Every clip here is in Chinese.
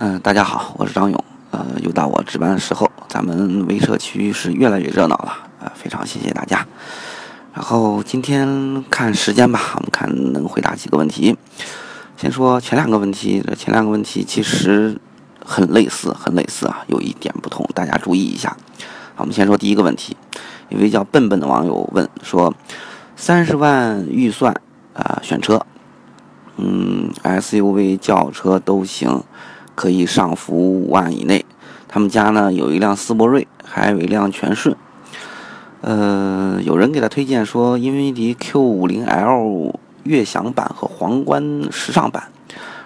嗯，大家好，我是张勇。呃，又到我值班的时候，咱们微社区是越来越热闹了。呃，非常谢谢大家。然后今天看时间吧，我们看能回答几个问题。先说前两个问题，这前两个问题其实很类似，很类似啊，有一点不同，大家注意一下。好，我们先说第一个问题，一位叫笨笨的网友问说：三十万预算啊，选车，嗯，SUV、轿车都行。可以上浮五万以内，他们家呢有一辆思铂睿，还有一辆全顺。呃，有人给他推荐说，英菲尼迪 Q50L 悦享版和皇冠时尚版，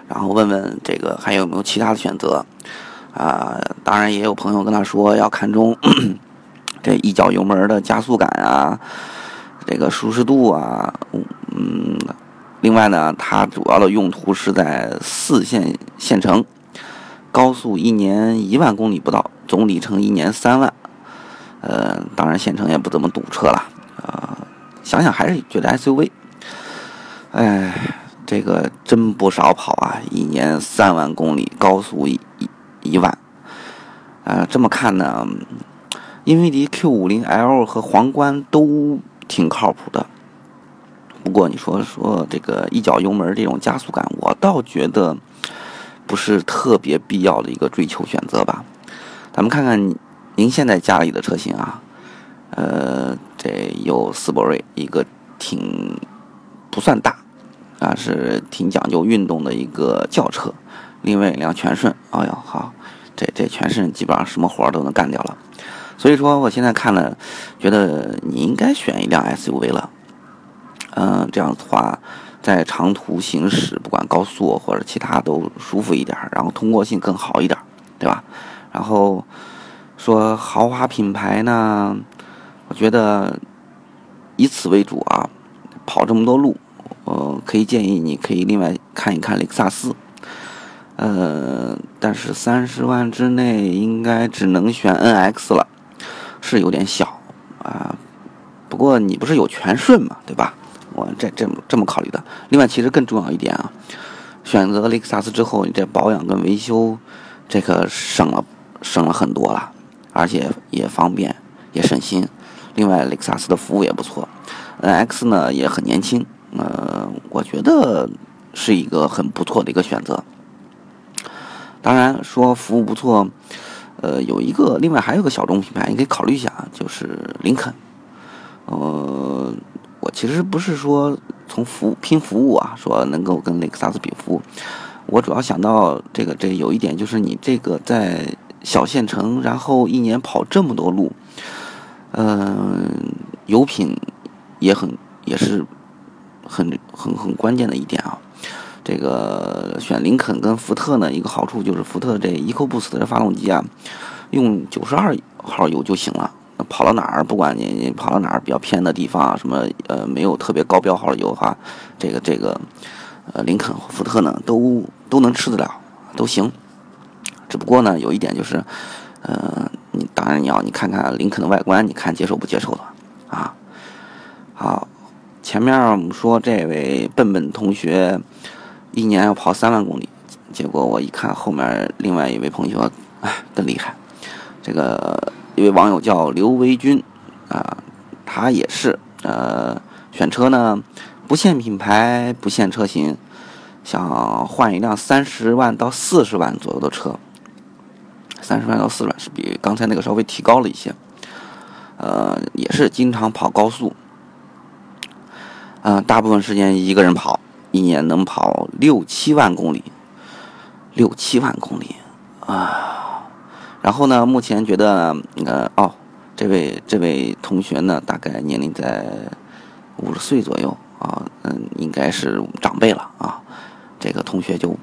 然后问问这个还有没有其他的选择。啊，当然也有朋友跟他说要看中这一脚油门的加速感啊，这个舒适度啊，嗯，另外呢，它主要的用途是在四线县城。高速一年一万公里不到，总里程一年三万，呃，当然县城也不怎么堵车了，啊，想想还是觉得 SUV，哎，这个真不少跑啊，一年三万公里，高速一一一万，啊，这么看呢，英菲尼迪 Q50L 和皇冠都挺靠谱的，不过你说说这个一脚油门这种加速感，我倒觉得。不是特别必要的一个追求选择吧？咱们看看您现在家里的车型啊，呃，这有思铂睿，一个挺不算大啊，是挺讲究运动的一个轿车。另外一辆全顺，哎呦好，这这全顺基本上什么活都能干掉了。所以说，我现在看了，觉得你应该选一辆 SUV 了。嗯，这样的话。在长途行驶，不管高速或者其他都舒服一点，然后通过性更好一点，对吧？然后说豪华品牌呢，我觉得以此为主啊，跑这么多路，呃，可以建议你可以另外看一看雷克萨斯，呃，但是三十万之内应该只能选 NX 了，是有点小啊。不过你不是有全顺嘛，对吧？我这这么这么考虑的。另外，其实更重要一点啊，选择雷克萨斯之后，你这保养跟维修，这可省了省了很多了，而且也方便也省心。另外，雷克萨斯的服务也不错，NX 呢也很年轻，呃，我觉得是一个很不错的一个选择。当然说服务不错，呃，有一个另外还有个小众品牌，你可以考虑一下，就是林肯，呃。其实不是说从服拼服务啊，说能够跟雷克萨斯比服务。我主要想到这个，这有一点就是你这个在小县城，然后一年跑这么多路，嗯，油品也很也是很很很关键的一点啊。这个选林肯跟福特呢，一个好处就是福特这 EcoBoost 的发动机啊，用九十二号油就行了。跑到哪儿，不管你你跑到哪儿比较偏的地方，什么呃没有特别高标号的油哈，这个这个呃林肯、福特呢都都能吃得了，都行。只不过呢有一点就是，呃你当然你要你看看林肯的外观，你看接受不接受的啊。好，前面我们说这位笨笨同学一年要跑三万公里，结果我一看后面另外一位同学，哎更厉害，这个。一位网友叫刘维军，啊，他也是，呃，选车呢不限品牌，不限车型，想换一辆三十万到四十万左右的车，三十万到四十万是比刚才那个稍微提高了一些，呃，也是经常跑高速，嗯，大部分时间一个人跑，一年能跑六七万公里，六七万公里，啊。然后呢，目前觉得，呃，哦，这位这位同学呢，大概年龄在五十岁左右啊，嗯，应该是长辈了啊，这个同学就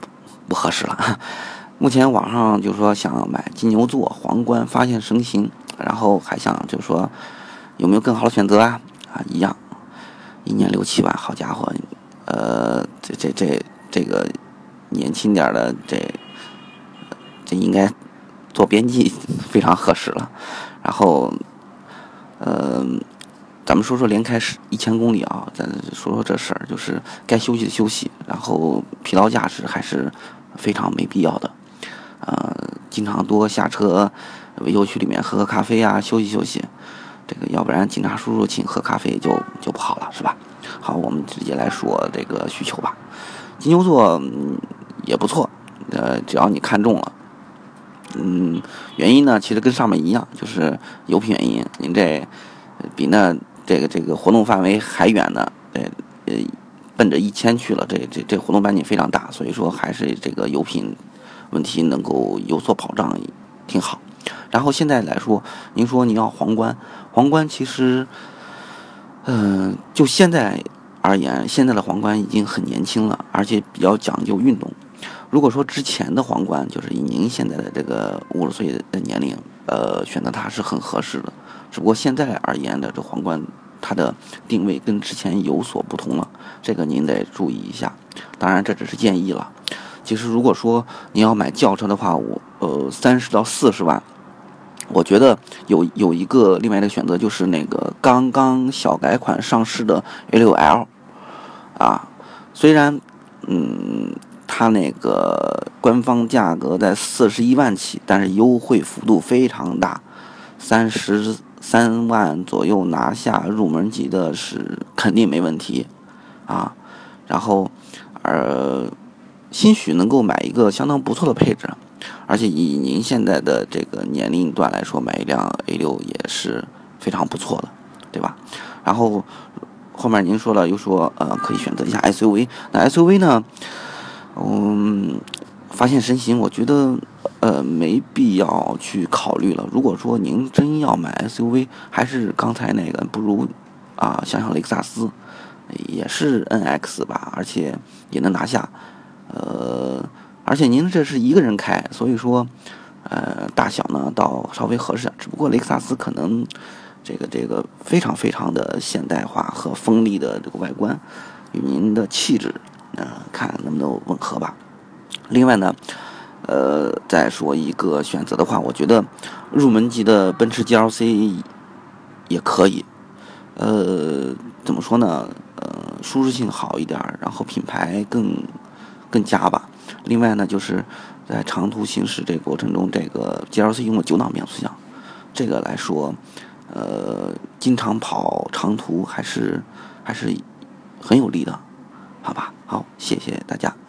不合适了。目前网上就说想买金牛座、皇冠，发现神行，然后还想就是说有没有更好的选择啊？啊，一样，一年六七万，好家伙，呃，这这这这个年轻点的这这应该。做编辑非常合适了，然后，呃，咱们说说连开十一千公里啊，咱说说这事儿，就是该休息的休息，然后疲劳驾驶还是非常没必要的。呃，经常多下车维修区里面喝喝咖啡啊，休息休息。这个要不然警察叔叔请喝咖啡就就不好了，是吧？好，我们直接来说这个需求吧。金牛座嗯也不错，呃，只要你看中了。嗯，原因呢，其实跟上面一样，就是油品原因。您这比那这个这个活动范围还远呢，呃呃，奔着一千去了，这这这活动半径非常大，所以说还是这个油品问题能够有所保障，挺好。然后现在来说，您说你要皇冠，皇冠其实，嗯，就现在而言，现在的皇冠已经很年轻了，而且比较讲究运动。如果说之前的皇冠，就是以您现在的这个五十岁的年龄，呃，选择它是很合适的。只不过现在而言的这皇冠，它的定位跟之前有所不同了，这个您得注意一下。当然这只是建议了。其实如果说您要买轿车的话，我呃三十到四十万。我觉得有有一个另外一个选择，就是那个刚刚小改款上市的 A6L，啊，虽然嗯它那个官方价格在四十一万起，但是优惠幅度非常大，三十三万左右拿下入门级的是肯定没问题，啊，然后呃，兴许能够买一个相当不错的配置。而且以您现在的这个年龄段来说，买一辆 A 六也是非常不错的，对吧？然后后面您说了，又说呃可以选择一下 SUV，那 SUV 呢，嗯，发现神行，我觉得呃没必要去考虑了。如果说您真要买 SUV，还是刚才那个，不如啊想想雷克萨斯，也是 NX 吧，而且也能拿下，呃。而且您这是一个人开，所以说，呃，大小呢倒稍微合适。只不过雷克萨斯可能这个这个非常非常的现代化和锋利的这个外观，与您的气质，呃，看能不能吻合吧。另外呢，呃，再说一个选择的话，我觉得入门级的奔驰 GLC 也可以。呃，怎么说呢？呃，舒适性好一点，然后品牌更更佳吧。另外呢，就是在长途行驶这个过程中，这个 GLC 用了九档变速箱，这个来说，呃，经常跑长途还是还是很有利的，好吧？好，谢谢大家。